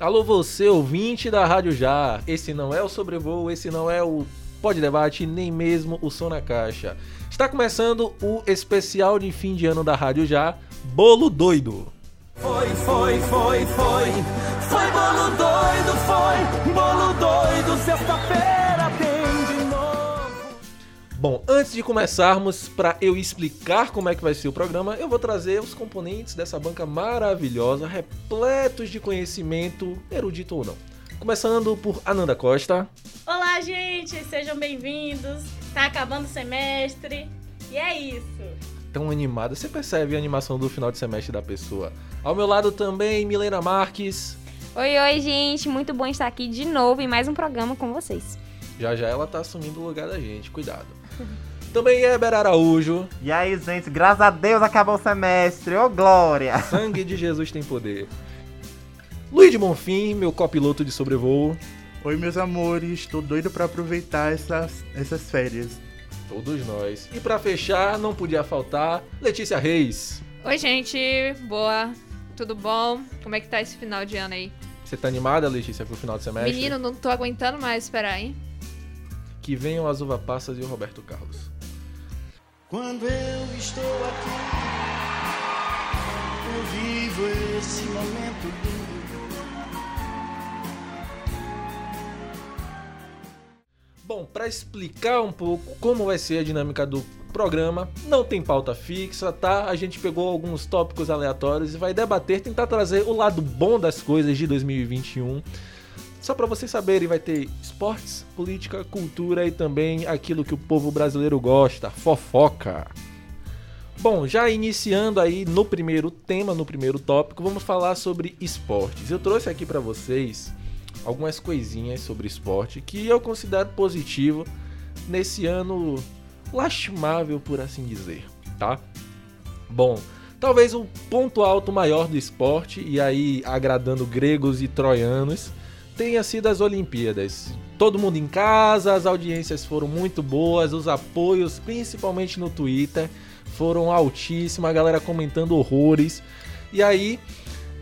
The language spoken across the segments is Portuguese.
Alô, você ouvinte da Rádio Já. Esse não é o sobrevoo, esse não é o Pode Debate, nem mesmo o Som na Caixa. Está começando o especial de fim de ano da Rádio Já, Bolo Doido. Foi, foi, foi, foi, foi bolo doido, foi bolo doido, sexta-feira. Bom, antes de começarmos, para eu explicar como é que vai ser o programa, eu vou trazer os componentes dessa banca maravilhosa, repletos de conhecimento, erudito ou não. Começando por Ananda Costa. Olá, gente, sejam bem-vindos. Tá acabando o semestre e é isso. Tão animada, você percebe a animação do final de semestre da pessoa. Ao meu lado também, Milena Marques. Oi, oi, gente. Muito bom estar aqui de novo em mais um programa com vocês. Já já ela tá assumindo o lugar da gente, cuidado. Também Eber Araújo. E aí, gente, graças a Deus acabou o semestre, ô glória! Sangue de Jesus tem poder. Luiz de Bonfim, meu copiloto de sobrevoo. Oi, meus amores, tô doido pra aproveitar essas, essas férias. Todos nós. E pra fechar, não podia faltar, Letícia Reis. Oi, gente. Boa. Tudo bom? Como é que tá esse final de ano aí? Você tá animada, Letícia, pro final de semestre? Menino, não tô aguentando mais esperar, hein? Que venham as uva passas e o Roberto Carlos. Quando eu estou aqui, eu vivo esse momento lindo. Bom, para explicar um pouco como vai ser a dinâmica do programa, não tem pauta fixa, tá? A gente pegou alguns tópicos aleatórios e vai debater, tentar trazer o lado bom das coisas de 2021. Só para vocês saberem, vai ter esportes, política, cultura e também aquilo que o povo brasileiro gosta, fofoca. Bom, já iniciando aí no primeiro tema, no primeiro tópico, vamos falar sobre esportes. Eu trouxe aqui para vocês algumas coisinhas sobre esporte que eu considero positivo nesse ano lastimável, por assim dizer, tá? Bom, talvez o ponto alto maior do esporte, e aí agradando gregos e troianos, tenha sido as Olimpíadas. Todo mundo em casa, as audiências foram muito boas, os apoios, principalmente no Twitter, foram altíssimos, a galera comentando horrores. E aí,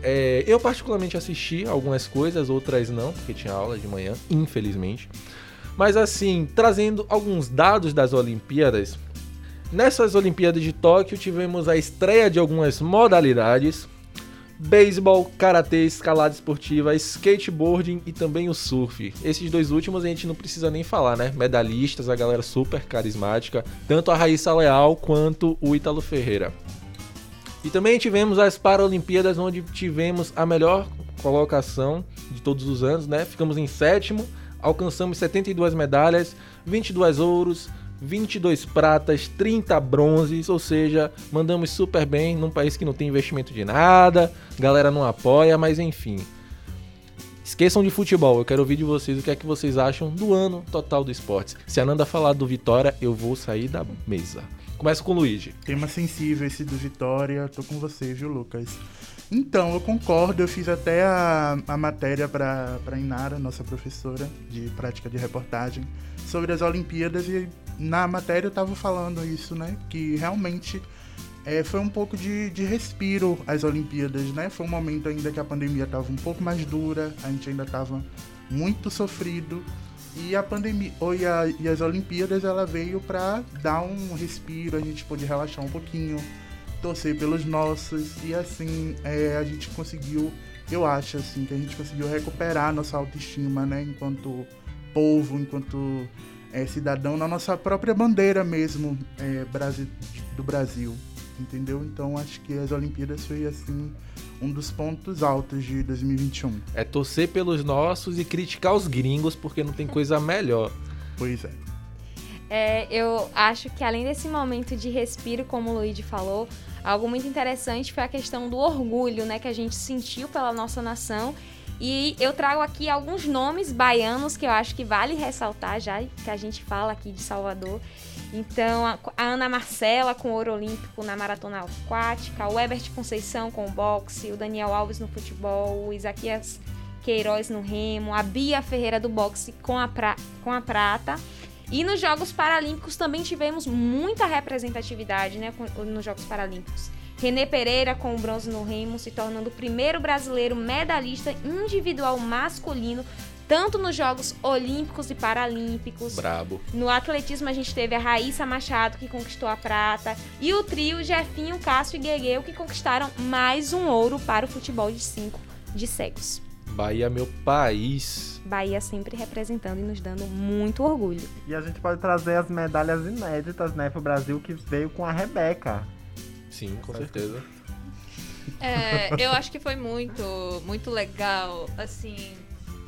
é, eu particularmente assisti algumas coisas, outras não, porque tinha aula de manhã, infelizmente. Mas assim, trazendo alguns dados das Olimpíadas. Nessas Olimpíadas de Tóquio tivemos a estreia de algumas modalidades: beisebol, karatê, escalada esportiva, skateboarding e também o surf. Esses dois últimos a gente não precisa nem falar, né? Medalhistas, a galera super carismática, tanto a Raíssa Leal quanto o Ítalo Ferreira. E também tivemos as Paralimpíadas, onde tivemos a melhor colocação de todos os anos, né? Ficamos em sétimo, alcançamos 72 medalhas, 22 ouros, 22 pratas, 30 bronzes, ou seja, mandamos super bem num país que não tem investimento de nada, galera não apoia, mas enfim. Esqueçam de futebol, eu quero ouvir de vocês o que é que vocês acham do ano total do esporte. Se a Nanda falar do Vitória, eu vou sair da mesa. Começa com o Luigi. Tema sensível esse do Vitória, tô com você, viu, Lucas? Então, eu concordo, eu fiz até a, a matéria para Inara, nossa professora de prática de reportagem, sobre as Olimpíadas e na matéria eu tava falando isso, né? Que realmente é, foi um pouco de, de respiro as Olimpíadas, né? Foi um momento ainda que a pandemia tava um pouco mais dura, a gente ainda tava muito sofrido e a pandemia ou, e, a, e as Olimpíadas ela veio para dar um respiro, a gente pôde relaxar um pouquinho, torcer pelos nossos e assim é, a gente conseguiu, eu acho assim que a gente conseguiu recuperar nossa autoestima, né? Enquanto povo, enquanto é, cidadão na nossa própria bandeira mesmo é, Brasil, do Brasil, entendeu? Então acho que as Olimpíadas foi assim um dos pontos altos de 2021. É torcer pelos nossos e criticar os gringos porque não tem coisa melhor. Pois é. É, eu acho que além desse momento de respiro, como o Luigi falou, algo muito interessante foi a questão do orgulho, né, que a gente sentiu pela nossa nação. E eu trago aqui alguns nomes baianos que eu acho que vale ressaltar já que a gente fala aqui de Salvador. Então, a Ana Marcela com ouro olímpico na maratona aquática, o Ebert Conceição com o boxe, o Daniel Alves no futebol, o Isaquias Queiroz no remo, a Bia Ferreira do boxe com a, pra, com a prata. E nos Jogos Paralímpicos também tivemos muita representatividade né, nos Jogos Paralímpicos. René Pereira com o bronze no remo, se tornando o primeiro brasileiro medalhista individual masculino tanto nos Jogos Olímpicos e Paralímpicos. Brabo. No atletismo a gente teve a Raíssa Machado que conquistou a prata e o trio Jefinho, Cássio e Guegueu que conquistaram mais um ouro para o futebol de cinco de cegos. Bahia, meu país. Bahia sempre representando e nos dando muito orgulho. E a gente pode trazer as medalhas inéditas, né, pro Brasil, que veio com a Rebeca. Sim, com certeza. É, eu acho que foi muito, muito legal, assim.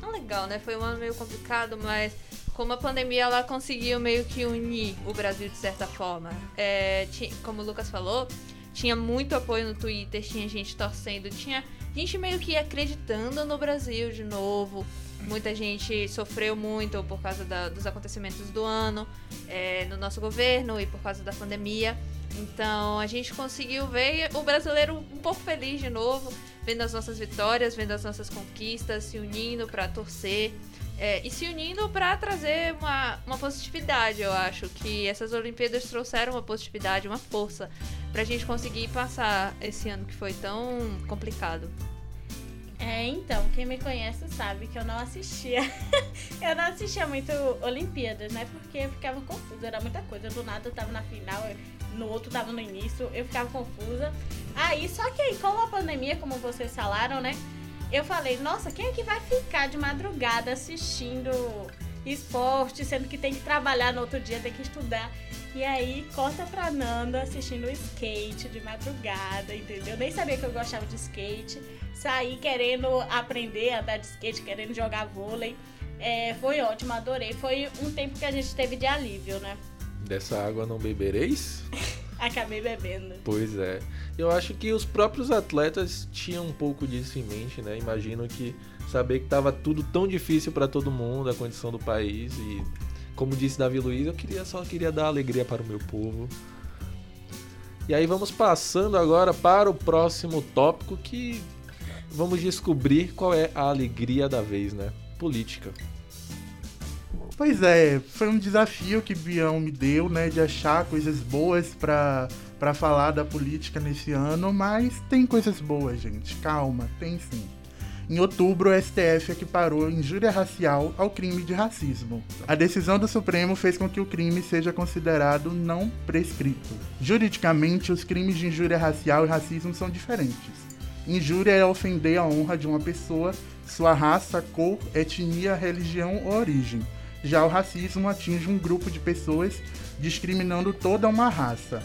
Não legal, né? Foi um ano meio complicado, mas como a pandemia ela conseguiu meio que unir o Brasil de certa forma. É, ti- como o Lucas falou, tinha muito apoio no Twitter, tinha gente torcendo, tinha gente meio que acreditando no Brasil de novo. Muita gente sofreu muito por causa da- dos acontecimentos do ano é, no nosso governo e por causa da pandemia. Então a gente conseguiu ver o brasileiro um pouco feliz de novo, vendo as nossas vitórias, vendo as nossas conquistas, se unindo para torcer é, e se unindo para trazer uma, uma positividade. Eu acho que essas Olimpíadas trouxeram uma positividade, uma força pra gente conseguir passar esse ano que foi tão complicado. É, então, quem me conhece sabe que eu não assistia. eu não assistia muito Olimpíadas, né? Porque eu ficava confusa, era muita coisa. Do nada eu tava na final, no outro tava no início, eu ficava confusa. Aí, só que aí, com a pandemia, como vocês falaram, né? Eu falei, nossa, quem é que vai ficar de madrugada assistindo esporte, sendo que tem que trabalhar no outro dia, tem que estudar. E aí, corta pra Nanda assistindo skate de madrugada, entendeu? Nem sabia que eu gostava de skate. Saí querendo aprender a andar de skate, querendo jogar vôlei. É, foi ótimo, adorei. Foi um tempo que a gente teve de alívio, né? Dessa água não bebereis? Acabei bebendo. Pois é. Eu acho que os próprios atletas tinham um pouco disso em mente, né? Imagino que saber que tava tudo tão difícil para todo mundo, a condição do país e como disse Davi Luiz, eu queria só queria dar alegria para o meu povo. E aí vamos passando agora para o próximo tópico que vamos descobrir qual é a alegria da vez, né? Política. Pois é, foi um desafio que Bião me deu, né, de achar coisas boas pra, pra falar da política nesse ano, mas tem coisas boas, gente. Calma, tem sim. Em outubro, o STF equiparou injúria racial ao crime de racismo. A decisão do Supremo fez com que o crime seja considerado não prescrito. Juridicamente, os crimes de injúria racial e racismo são diferentes. Injúria é ofender a honra de uma pessoa, sua raça, cor, etnia, religião ou origem. Já o racismo atinge um grupo de pessoas discriminando toda uma raça.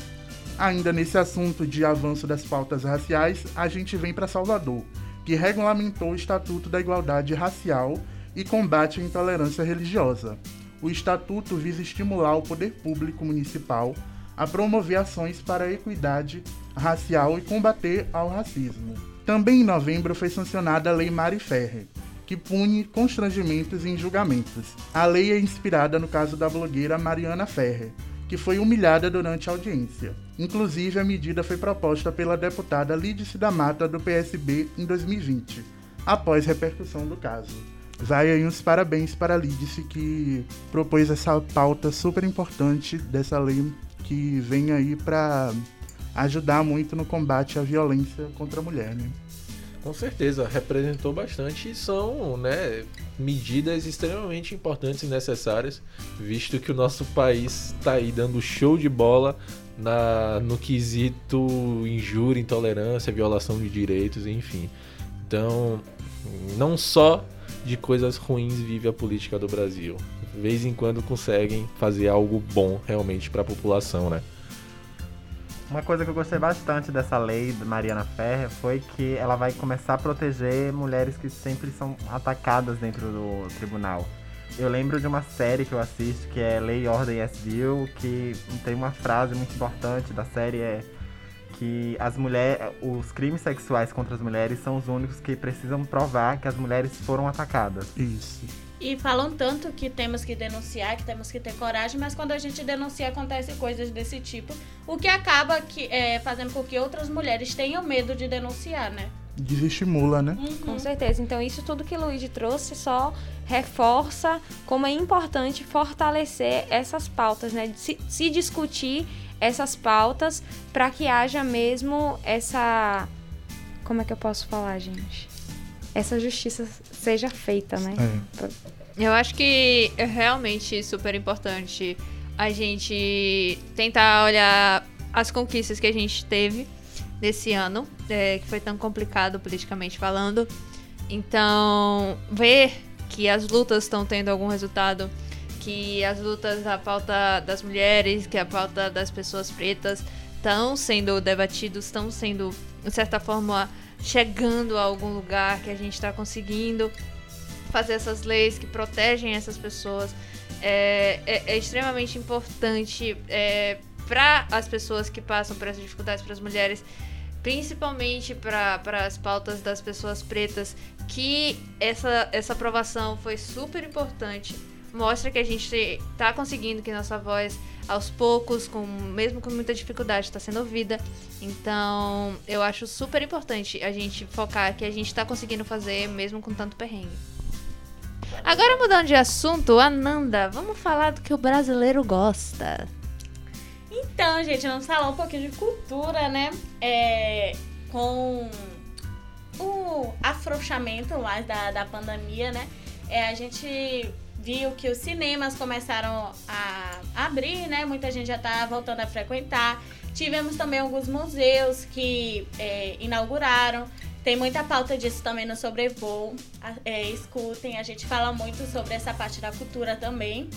Ainda nesse assunto de avanço das pautas raciais, a gente vem para Salvador, que regulamentou o Estatuto da Igualdade Racial e combate a intolerância religiosa. O estatuto visa estimular o poder público municipal a promover ações para a equidade racial e combater ao racismo. Também em novembro foi sancionada a Lei Mari Ferrer, que pune constrangimentos em julgamentos. A lei é inspirada no caso da blogueira Mariana Ferrer, que foi humilhada durante a audiência. Inclusive, a medida foi proposta pela deputada Lídice da Mata, do PSB, em 2020, após repercussão do caso. Vai aí uns parabéns para a Lídice, que propôs essa pauta super importante dessa lei que vem aí para ajudar muito no combate à violência contra a mulher, né? Com certeza, representou bastante e são né, medidas extremamente importantes e necessárias, visto que o nosso país está aí dando show de bola na, no quesito injúria, intolerância, violação de direitos, enfim. Então, não só de coisas ruins vive a política do Brasil. De vez em quando conseguem fazer algo bom realmente para a população, né? Uma coisa que eu gostei bastante dessa lei da Mariana Ferrer foi que ela vai começar a proteger mulheres que sempre são atacadas dentro do tribunal. Eu lembro de uma série que eu assisto que é Lei, Ordem e Esvio, que tem uma frase muito importante da série é que as mulheres, os crimes sexuais contra as mulheres são os únicos que precisam provar que as mulheres foram atacadas. Isso. E falam tanto que temos que denunciar, que temos que ter coragem, mas quando a gente denuncia acontecem coisas desse tipo, o que acaba que, é, fazendo com que outras mulheres tenham medo de denunciar, né? desestimula, né? Com certeza. Então, isso tudo que o Luigi trouxe só reforça como é importante fortalecer essas pautas, né? Se, se discutir essas pautas para que haja mesmo essa. Como é que eu posso falar, gente? Essa justiça seja feita, né? É. Eu acho que é realmente super importante a gente tentar olhar as conquistas que a gente teve nesse ano, é, que foi tão complicado politicamente falando. Então, ver que as lutas estão tendo algum resultado, que as lutas da pauta das mulheres, que a pauta das pessoas pretas estão sendo debatidos, estão sendo, de certa forma, chegando a algum lugar, que a gente está conseguindo fazer essas leis que protegem essas pessoas. É, é- é extremamente importante é, para as pessoas que passam por essas dificuldades, para as mulheres, principalmente para as pautas das pessoas pretas, que essa, essa aprovação foi super importante. Mostra que a gente está conseguindo que nossa voz, aos poucos, com, mesmo com muita dificuldade, está sendo ouvida. Então, eu acho super importante a gente focar que a gente está conseguindo fazer, mesmo com tanto perrengue. Agora mudando de assunto, Ananda, vamos falar do que o brasileiro gosta. Então, gente, vamos falar um pouquinho de cultura, né? É, com o afrouxamento mais da, da pandemia, né? É, a gente viu que os cinemas começaram a abrir, né? Muita gente já tá voltando a frequentar. Tivemos também alguns museus que é, inauguraram. Tem muita pauta disso também no Sobrevoo. É, escutem, a gente fala muito sobre essa parte da cultura também.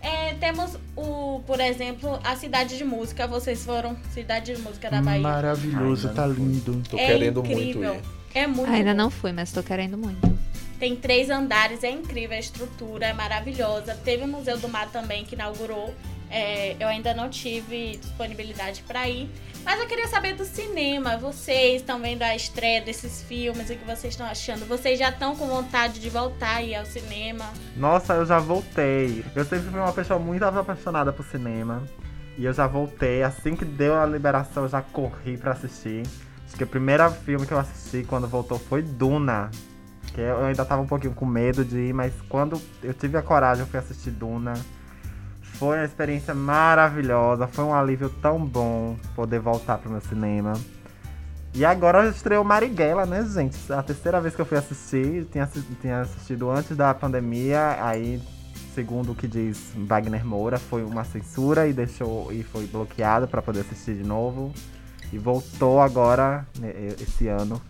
É, temos o, por exemplo, a Cidade de Música. Vocês foram Cidade de Música da Bahia. Maravilhoso, Ainda tá lindo. Tô é querendo incrível. muito ir. É muito Ainda não fui, mas tô querendo muito. Tem três andares, é incrível a estrutura, é maravilhosa. Teve o Museu do Mar também que inaugurou. É, eu ainda não tive disponibilidade para ir. Mas eu queria saber do cinema. Vocês estão vendo a estreia desses filmes? O que vocês estão achando? Vocês já estão com vontade de voltar aí ao cinema? Nossa, eu já voltei. Eu sempre fui uma pessoa muito apaixonada por cinema. E eu já voltei. Assim que deu a liberação, eu já corri pra assistir. Acho que o primeiro filme que eu assisti quando voltou foi Duna. Que eu ainda tava um pouquinho com medo de ir, mas quando eu tive a coragem, eu fui assistir Duna. Foi uma experiência maravilhosa, foi um alívio tão bom poder voltar pro meu cinema. E agora estreou Marighella, né, gente? A terceira vez que eu fui assistir, tinha, tinha assistido antes da pandemia, aí, segundo o que diz Wagner Moura, foi uma censura e deixou e foi bloqueado para poder assistir de novo. E voltou agora, né, esse ano.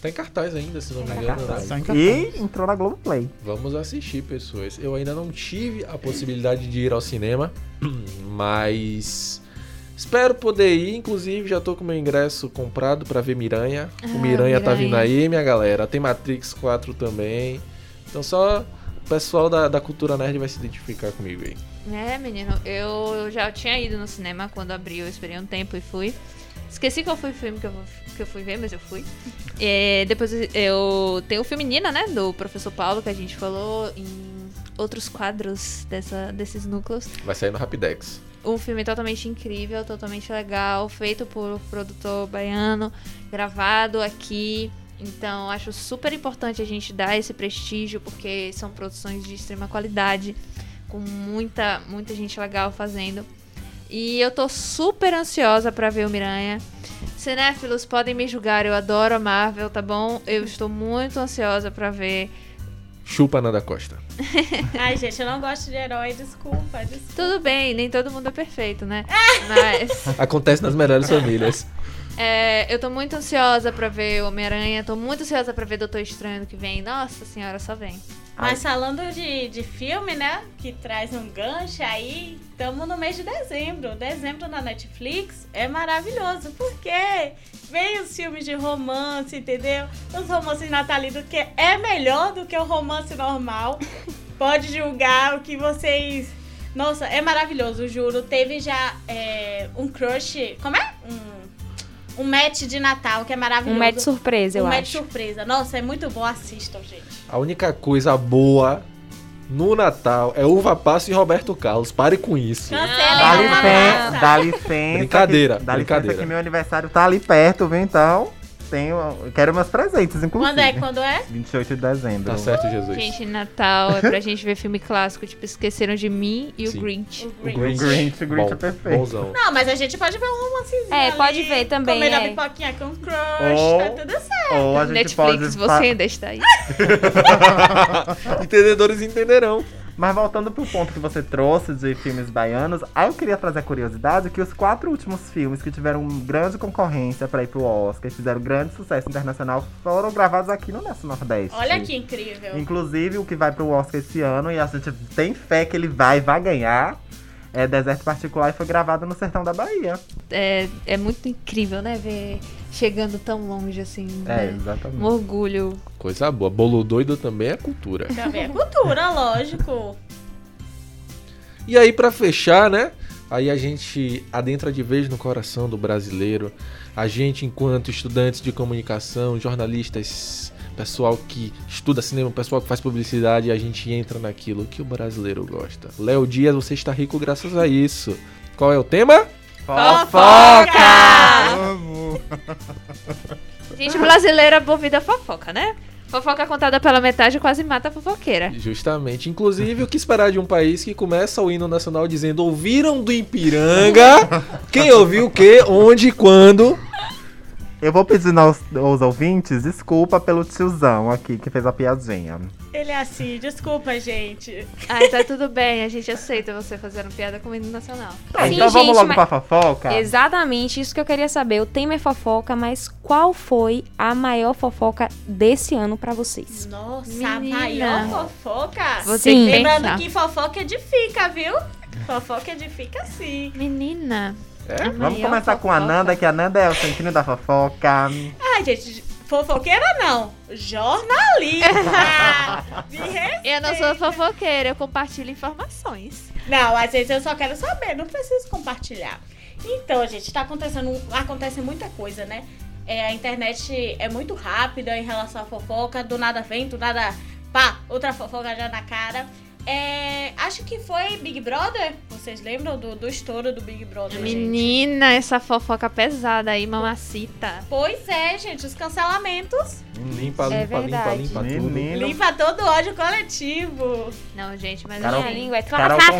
Tá em cartaz ainda, se não me Tá engano. né? Tá em cartaz. E entrou na Globoplay. Vamos assistir, pessoas. Eu ainda não tive a possibilidade de ir ao cinema, mas espero poder ir. Inclusive, já tô com meu ingresso comprado pra ver Miranha. Ah, o Miranha, tá Miranha. vindo aí, minha galera. Tem Matrix 4 também. Então só o pessoal da, da cultura nerd vai se identificar comigo aí. É, menino, eu já tinha ido no cinema quando abriu, eu esperei um tempo e fui. Esqueci qual foi o filme que eu, que eu fui ver, mas eu fui. É, depois eu tenho o filme Nina, né, do professor Paulo, que a gente falou em outros quadros dessa, desses núcleos. Vai sair no Rapidex. Um filme totalmente incrível, totalmente legal, feito por um produtor baiano, gravado aqui. Então, acho super importante a gente dar esse prestígio, porque são produções de extrema qualidade, com muita, muita gente legal fazendo. E eu tô super ansiosa pra ver o Miranha. Cinéfilos podem me julgar, eu adoro a Marvel, tá bom? Eu estou muito ansiosa pra ver. Chupa Nanda Costa. Ai, gente, eu não gosto de herói, desculpa, desculpa. Tudo bem, nem todo mundo é perfeito, né? Mas. Acontece nas melhores famílias. É, eu tô muito ansiosa pra ver Homem-Aranha, tô muito ansiosa pra ver Doutor Estranho que vem. Nossa senhora, só vem. Mas falando de, de filme, né? Que traz um gancho aí, estamos no mês de dezembro. Dezembro na Netflix é maravilhoso, porque vem os filmes de romance, entendeu? Os romances natalinos, que é melhor do que o romance normal. Pode julgar o que vocês. Nossa, é maravilhoso, juro. Teve já é, um crush. Como é? Um, um match de Natal, que é Um maravilhoso. match surpresa, eu um match acho. surpresa. Nossa, é muito bom. Assistam, gente. A única coisa boa no Natal é Uva Passa e Roberto Carlos. Pare com isso. Cancela Dá a licença, dá licença. Brincadeira, que, dá brincadeira. licença que meu aniversário tá ali perto, viu? Então, tenho. Quero meus presentes, inclusive. Quando é? Quando é? 28 de dezembro. Tá certo, Jesus. Gente, Natal é pra gente ver filme clássico, tipo Esqueceram de Mim e Sim. o Grinch. O O Grinch. Grinch, o Grinch Bom, é perfeito. Bonzão. Não, mas a gente pode ver um romancezinho É, ali, pode ver também, Comendo a é. pipoquinha com crush, Ou- tá tudo certo. Ou a gente Netflix, pode. você ainda está aí. Entendedores entenderão. Mas voltando pro ponto que você trouxe de filmes baianos, aí eu queria trazer a curiosidade que os quatro últimos filmes que tiveram grande concorrência pra ir pro Oscar e fizeram grande sucesso internacional foram gravados aqui no nosso Nordeste. Olha que incrível. Inclusive, o que vai pro Oscar esse ano, e a gente tem fé que ele vai, vai ganhar, é Deserto Particular e foi gravado no sertão da Bahia. É, é muito incrível, né? Ver chegando tão longe assim. É, né? Um exatamente. orgulho. Coisa boa. Bolo doido também é cultura. Também é cultura, lógico. E aí, pra fechar, né? Aí a gente adentra de vez no coração do brasileiro. A gente, enquanto estudantes de comunicação, jornalistas, pessoal que estuda cinema, pessoal que faz publicidade, a gente entra naquilo que o brasileiro gosta. Léo Dias, você está rico graças a isso. Qual é o tema? Fofoca! Gente brasileira movida a fofoca, né? Fofoca contada pela metade quase mata a fofoqueira. Justamente. Inclusive, o que esperar de um país que começa o hino nacional dizendo ouviram do Ipiranga? Quem ouviu o quê? Onde? Quando? Eu vou pedir aos, aos ouvintes desculpa pelo tiozão aqui que fez a piadinha. Ele é assim, desculpa, gente. Ai, tá tudo bem, a gente aceita você fazendo piada com o hino nacional. Tá, Sim, então vamos gente, logo mas- pra fofoca? Exatamente, isso que eu queria saber. O tema é fofoca, mas qual foi a maior fofoca desse ano pra vocês? Nossa, Menina. a maior fofoca. Vou Sim. Lembrando pensar. que fofoca edifica, viu? Fofoca edifica sim. Menina. É? Vamos começar com a fofoca. Nanda, que a Nanda é o centrinho da fofoca. Ai, gente, fofoqueira não. Jornalista. Me respeita. Eu não sou fofoqueira, eu compartilho informações. Não, às vezes eu só quero saber, não preciso compartilhar. Então, gente, tá acontecendo, acontece muita coisa, né? É, a internet é muito rápida em relação à fofoca, do nada vem, do nada pá, outra fofoca já na cara. É, acho que foi Big Brother. Vocês lembram do, do estouro do Big Brother, gente? Menina, essa fofoca pesada aí, mamacita. Pois é, gente, os cancelamentos. Limpa, É limpa, limpa, verdade. limpa tudo. Menino. Limpa todo o ódio coletivo. Não, gente, mas Carol- assim, Minha língua é Carol com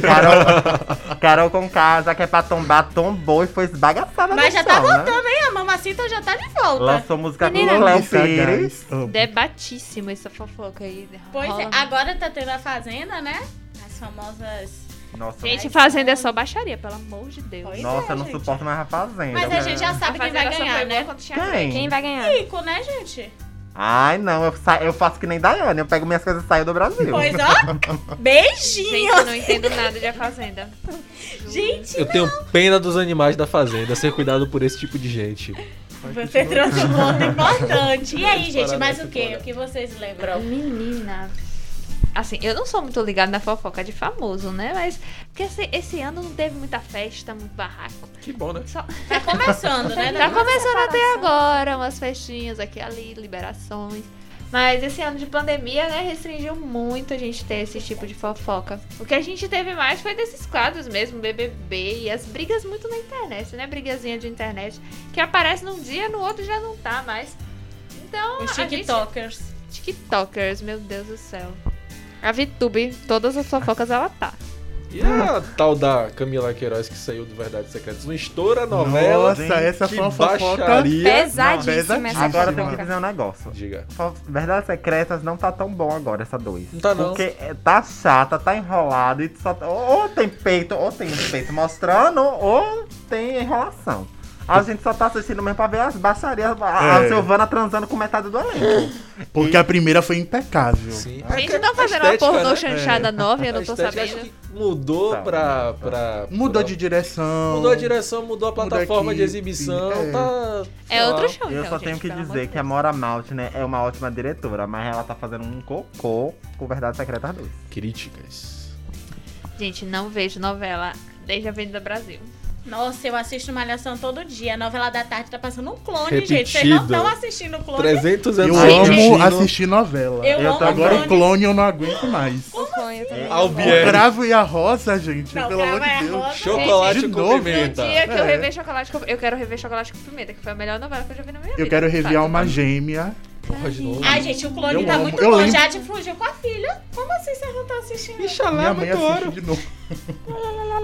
Carol, Carol com casa, que é pra tombar, tombou e foi esbagaçada Mas já tá né? voltando, hein? A mamacita já tá de volta. Lançou música Menina, com o Léo é Pires. debatíssimo essa fofoca aí. Pois Rola é, agora tá tendo a Fazenda, né? As famosas. Nossa, Gente, fazenda é só baixaria, pelo amor de Deus. Pois nossa é, eu não gente. suporto mais a Fazenda. Mas a gente já sabe quem vai ganhar, né? Quem? Quem vai ganhar? Rico, né, gente? Ai, não, eu, sa- eu faço que nem Daiane, eu pego minhas coisas e saio do Brasil. Pois ó, beijinho. Gente, eu não entendo nada de A Fazenda. Gente, Eu tenho pena dos animais da fazenda, ser cuidado por esse tipo de gente. você trouxe um ponto importante. E aí, gente, mais o que quê? O que vocês lembram? Menina. Assim, eu não sou muito ligada na fofoca de famoso, né? Mas. Porque esse, esse ano não teve muita festa, muito barraco. Que bom, né? Só, Tá começando, né? tá Dona? começando até agora, umas festinhas aqui e ali, liberações. Mas esse ano de pandemia, né, restringiu muito a gente ter esse tipo de fofoca. O que a gente teve mais foi desses quadros mesmo, BBB e as brigas muito na internet, né? Brigazinha de internet que aparece num dia, no outro já não tá mais. Então, Os a gente- TikTokers. TikTokers, meu Deus do céu. A VTube, todas as fofocas ela tá. E a tal da Camila Queiroz que saiu do Verdades Secretas? Não estoura a novela. Nossa, essa foi uma fofoca. Pesadíssima essa Agora eu tenho que dizer um negócio. Diga. Verdades Secretas não tá tão bom agora, essa dois. Não tá, não. Porque é, tá chata, tá enrolado e só. Ou, ou tem peito, ou tem um peito mostrando, ou tem enrolação. A gente só tá assistindo mesmo pra ver as baixarias. A, a É. Silvana transando com metade do elenco. Porque a primeira foi impecável. Sim. A gente A- tá a fazendo uma estética, pornô né? chanchada nova e eu não tô estética acho sabendo. que mudou Tá, pra, tá. pra. Mudou pra- de direção. Mudou a direção, mudou a plataforma de exibição. é. Tá. É outro show, Eu então, só gente, tenho que dizer que a. Mora Malte, né, é uma ótima diretora, mas ela tá fazendo um cocô com Verdades Secretas 2. Críticas. Gente, não vejo novela desde a Avenida Brasil. Nossa, eu assisto Malhação todo dia. A novela da tarde tá passando um clone, Repetido. gente. Vocês não estão assistindo o clone? 300 Eu anos amo repetindo. assistir novela. Eu, Eu amo Agora o clone. clone eu não aguento mais. O sonho também. O. Cravo e a Rosa, gente, Não, pelo amor e de a Deus. Rosa. Chocolate De com novo? No pimenta. dia que eu É. rever chocolate com... Eu quero rever chocolate com pimenta, que foi a melhor novela que eu já vi na minha vida. Eu quero rever Tá, Alma Gêmea. Porra, de novo. Ai, gente, o clone Eu tá amo. muito Eu bom. lembro. Jade fugiu com a filha. Como assim vocês não estão assistindo? Ixalá, Minha mãe muito assiste ouro. de novo.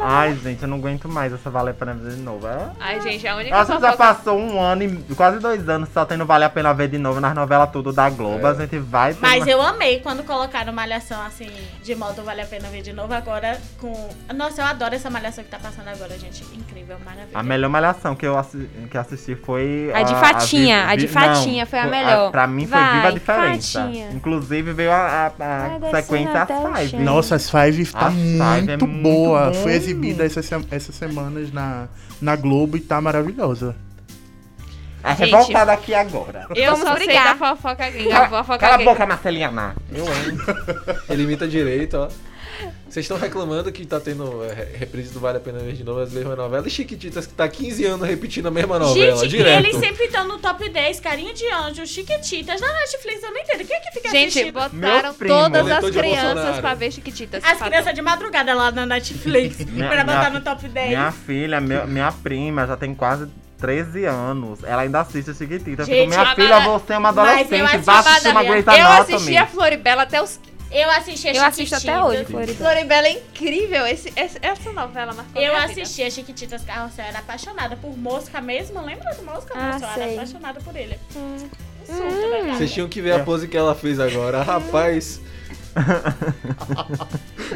Ai, gente, eu não aguento mais essa Vale a Pena Ver de novo. É? Ai, gente, a única acho que já fofoca... passou um ano e quase dois anos só tendo Vale a Pena Ver de novo nas novelas tudo da Globo. É. A gente vai... ter Mas uma- eu amei quando colocaram Malhação assim, de modo vale a pena ver de novo. Agora com. Nossa, eu adoro essa Malhação que tá passando agora, gente. Incrível, maravilhoso. A melhor malhação que eu assi- que assisti foi. A de Fatinha, a de Vi- Fatinha foi a melhor. pra mim foi Vai, Viva a Diferença. Fatinha. Inclusive veio a, a- a sequência As Five. Nossa, as Five tá As Five muito, é muito boa. bom. Foi exibida essas, essas semanas na, na Globo e tá maravilhosa. A Gente. revoltada aqui agora. Eu Vamos só brigar. sei da fofoca gringa. A Cala, fofoca cala a boca, Marcelina. Eu, hein? Ele imita direito, ó. Vocês estão reclamando que tá tendo é, reprise do Vale a Pena Ver de novo as mesmas novelas. E Chiquititas que tá 15 anos repetindo a mesma novela, Gente, direto. eles sempre estão no top 10, carinha de anjo, chiquititas. Na Netflix, eu não entendo. Quem é que fica Gente, assistindo? botaram Meu primo. todas as crianças Bolsonaro. pra ver Chiquititas. As crianças de madrugada lá na Netflix. Minha- pra botar minha- no top 10. Minha filha, meu- minha prima, já tem quase 13 anos. Ela ainda assiste Chiquitita. Eu Gente, fico, minha filha, você é uma adolescente. Vá assistir uma Eu assisti a Floribela até os... Eu assisti a Eu assisto até Chiquititas. hoje, Florida. Floribela é incrível. Esse, esse- essa novela marcou Eu minha vida. assisti a Chiquititas Carrossel, era apaixonada por Mosca mesmo. Lembra do Mosca? Ah, Carrossel, era apaixonada por ele. Hum. Um surto, né, Vocês tinham que ver a pose que ela fez agora. Rapaz,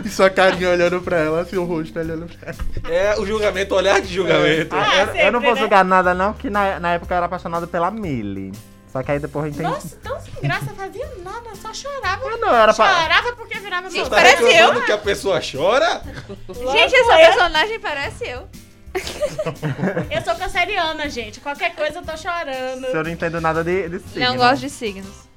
E sua carinha olhando pra ela, seu rosto olhando pra ela. é o julgamento, olhar de julgamento. Ah, Ah, eu, eu não sempre, vou né? julgar nada, não, que na, na época eu era apaixonado pela Millie. Só que aí depois eu entendi. Nossa, tão sem graça, fazia nada, só chorava. Ah, não, era pra. Chorava porque virava Gente, Tá parece reclamando que a pessoa chora? Gente, essa personagem parece eu. Eu sou canceriana, gente. Qualquer coisa eu tô chorando. Se eu não entendo nada de, de signo. Não gosto de signos.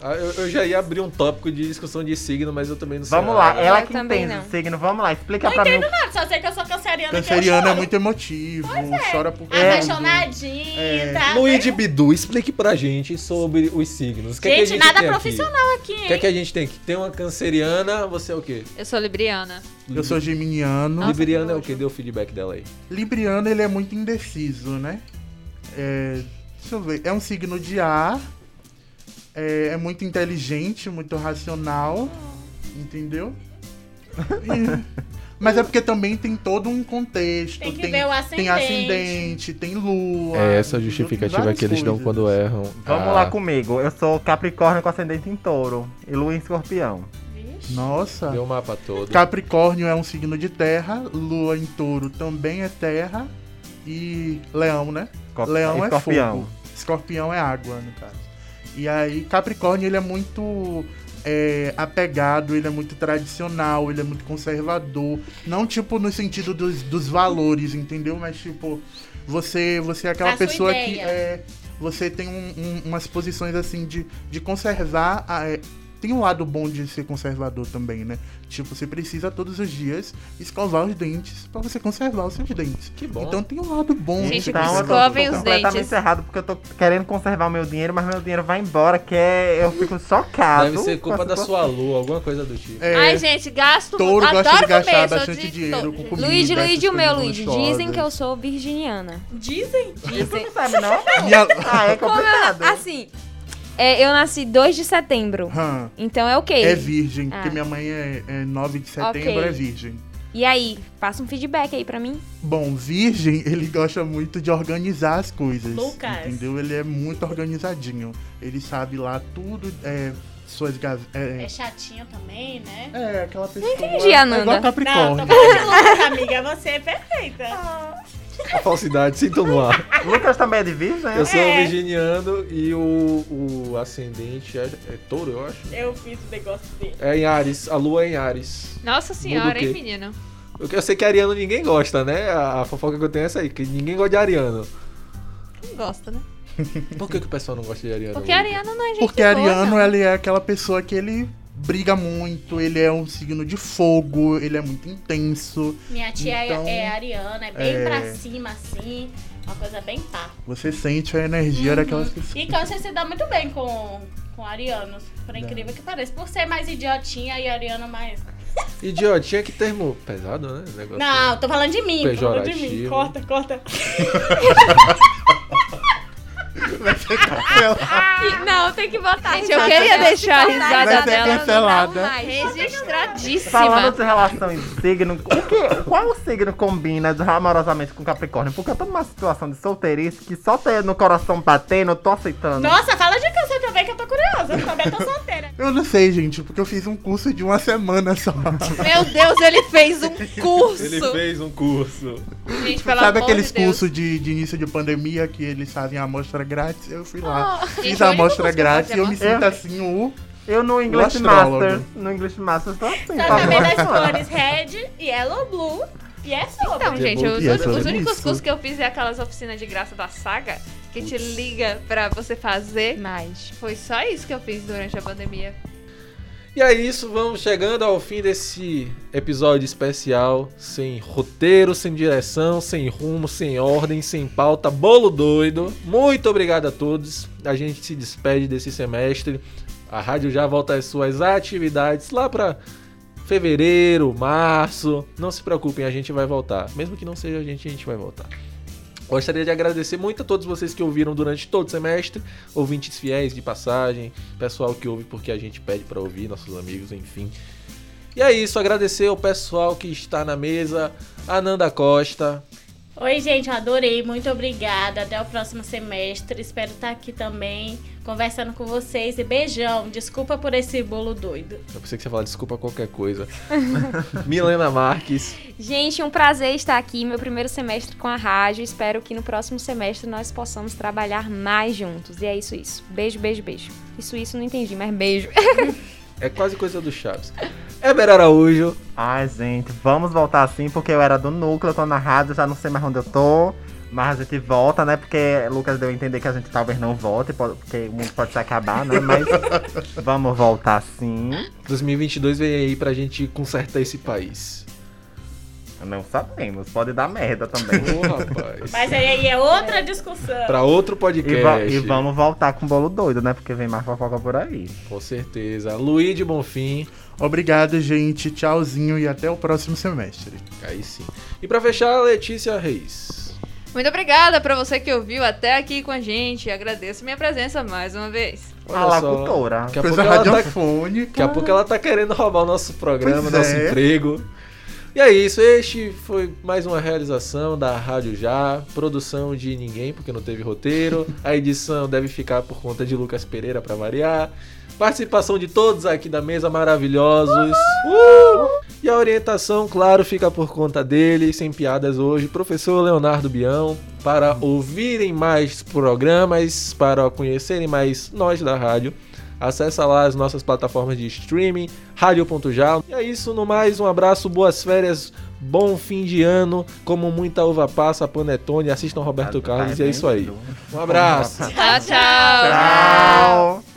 Ah, eu, eu já ia abrir um tópico de discussão de signo, mas eu também não sei. Vamos nada. lá, ela Eu que também entende não. de signo, vamos lá, explica Não pra mim. entendo nada, só sei que eu sou canceriana, Canceriano é muito emotivo, chora por É. Apaixonadinha, É. tá? Luigi Bidu, explique pra gente sobre os signos. O que é que a Gente, gente nada tem aqui? profissional aqui, O hein? que é que a gente tem aqui? Tem uma canceriana, você é o quê? Eu sou libriana. Eu sou geminiano. Nossa, Libriana é o quê? Dê o feedback dela aí. Libriano, ele é muito indeciso, né? É, deixa eu ver. É um signo de ar. É, é muito inteligente, muito racional. Entendeu? E- mas é porque também tem todo um contexto. Tem que tem, ver o tem ascendente. ascendente, tem lua. É essa a entendeu? justificativa que eles dão coisas. quando erram. Vamos Ah, lá comigo. Eu sou Capricórnio com ascendente em touro e lua em escorpião. Vixe. Nossa. Deu o mapa todo. Capricórnio é um signo de terra, lua em touro também é terra e leão, né? Escorp- Leão escorpião. é fogo. Escorpião é água, no caso. E aí, Capricórnio, ele é muito é, apegado, ele é muito tradicional, ele é muito conservador. Não, tipo, no sentido dos, dos valores, entendeu? Mas, tipo, você, você é aquela A pessoa que é, você tem um- um- umas posições, assim, de, de conservar... a- tem um lado bom de ser conservador também, né? Tipo, você precisa todos os dias escovar os dentes pra você conservar os seus dentes. Que bom. Então tem um lado bom. de Gente, Então eu tô, escovem os completamente dentes. errado porque eu tô querendo conservar o meu dinheiro, mas meu dinheiro vai embora, que é, eu fico chocado. Deve ser culpa da sua lua, alguma coisa do tipo. É, Ai, gente, gasto touro muito. gosta Adoro de gastar comer, bastante de dinheiro com comida. Luigi, Luigi, o meu Luigi. Dizem que eu sou virginiana. Dizem. Dizem. Não sabe, não? Minha... Ah, é Como eu, complicado. assim, é, eu nasci 2 de setembro. Hã, Então é o quê? é virgem, porque Ah. minha mãe é, é 9 de setembro, Ok. é virgem. E aí, passa um feedback aí pra mim. Bom, virgem, ele gosta muito de organizar as coisas. Lucas. Entendeu? Ele é muito organizadinho. Ele sabe lá tudo, é, suas. É, É chatinho também, né? é, aquela pessoa. entendi, é Ananda. igual Não, Capricórnio. tô falando de Lucas, amiga. Você é perfeita. A falsidade, sinto no ar. Lucas também é de virgem? Eu sou É. virginiano e o, o ascendente é, é touro, eu acho. Eu fiz o negócio dele. É em Ares, a lua é em Ares. Nossa senhora, hein, menino? Eu, eu sei que ariano ninguém gosta, né? A, a fofoca que eu tenho é essa aí, que ninguém gosta de ariano. Não gosta, né? Por que, que o pessoal não gosta de ariano? Porque Luca? Ariana não é gente Porque boa, Ariano, não. ele é aquela pessoa que ele briga muito, ele é um signo de fogo, ele é muito intenso. Minha tia é- Então, é ariana, é bem é. pra cima, assim. Uma coisa bem pá. Você sente a energia daquelas pessoas. E câncer se dá muito bem com, com arianos, por incrível que pareça. Por ser mais idiotinha e ariano mais. Idiotinha, que termo pesado, né? Negócio Não, tô falando de mim, tô falando de mim. Pejorativo. Corta, E- Não, tem que botar. Gente, eu queria deixar a risada Vai ser dela cancelada. registradíssima. Falando de relações de signo, o que, qual signo combina amorosamente com Capricórnio? Porque eu tô numa situação de solteirice que só ter no coração batendo, eu tô aceitando. Nossa, fala de câncer que eu tô curiosa. Eu também tô solteira. Eu não sei, gente, porque eu fiz um curso de uma semana só. Meu Deus, ele fez um curso. Ele fez um curso. Gente, pelo Sabe amor aqueles de Deus. cursos de, de início de pandemia que eles fazem a amostra grátis? Eu fui lá. Gente, Fiz o a amostra grátis e eu me sinto assim, o. Eu no English. Masters, no English Masters tô assim, Só tá saber das bom. cores red, yellow, blue e é sobre. Então, gente, bom os, é os únicos cursos que eu fiz é aquelas oficinas de graça da saga, que te liga pra você fazer. Mas. Foi só isso que eu fiz durante a pandemia. E é isso, vamos chegando ao fim desse episódio especial, sem roteiro, sem direção, sem rumo, sem ordem, sem pauta, bolo doido. Muito obrigado a todos. A gente se despede desse semestre. A rádio já volta às suas atividades lá para fevereiro, março. Não se preocupem, a gente vai voltar. Mesmo que não seja a gente, a gente vai voltar. Gostaria de agradecer muito a todos vocês que ouviram durante todo o semestre, ouvintes fiéis de passagem, pessoal que ouve porque a gente pede para ouvir, nossos amigos, enfim. E é isso, agradecer ao pessoal que está na mesa, Ananda Costa, Oi, gente, eu adorei. Muito obrigada. Até o próximo semestre. Espero estar aqui também conversando com vocês. E beijão. Desculpa por esse bolo doido. eu pensei que você ia falar desculpa qualquer coisa, Milena Marques, Gente, um prazer estar aqui, meu primeiro semestre com a rádio. Espero que no próximo semestre nós possamos trabalhar mais juntos. E é isso, isso. Beijo, beijo, beijo. Isso, isso, não entendi, mas beijo. é quase coisa do Chaves. Eber Araújo, Ai, gente, vamos voltar assim, porque eu era do núcleo, eu tô na rádio, já não sei mais onde eu tô. Mas a gente volta, né? Porque Lucas deu a entender que a gente talvez não volte, porque o mundo pode se acabar, né? Mas vamos voltar sim. 2022 vem aí pra gente consertar esse país. Não sabemos, pode dar merda também. Ô, rapaz. Mas aí é outra discussão. Pra outro E, podcast. va- e vamos voltar com o bolo doido, né? Porque vem mais fofoca por aí. Com certeza. Luiz de Bonfim. Obrigado, gente. Tchauzinho e até o próximo semestre. Aí sim. E pra fechar, Letícia Reis. Muito obrigada pra você que ouviu até aqui com a gente. Agradeço minha presença mais uma vez. A locutora. Daqui a, pouco ela tá, daqui a pouco ela tá querendo roubar o nosso programa, Pois nosso é. emprego. E é isso, este foi mais uma realização da Rádio Já, produção de ninguém, porque não teve roteiro. A edição deve ficar por conta de Lucas Pereira para variar. Participação de todos aqui da mesa maravilhosos. Uh! E a orientação, claro, fica por conta dele, sem piadas hoje, professor Leonardo Bião, para ouvirem mais programas, para conhecerem mais nós da rádio. Acesse lá as nossas plataformas de streaming, rádio.já. E é isso, no mais, um abraço, boas férias, bom fim de ano, como muita uva passa, panetone, assistam Roberto Tá- Carlos e é isso aí. Um abraço. Tchau, tchau. Tchau.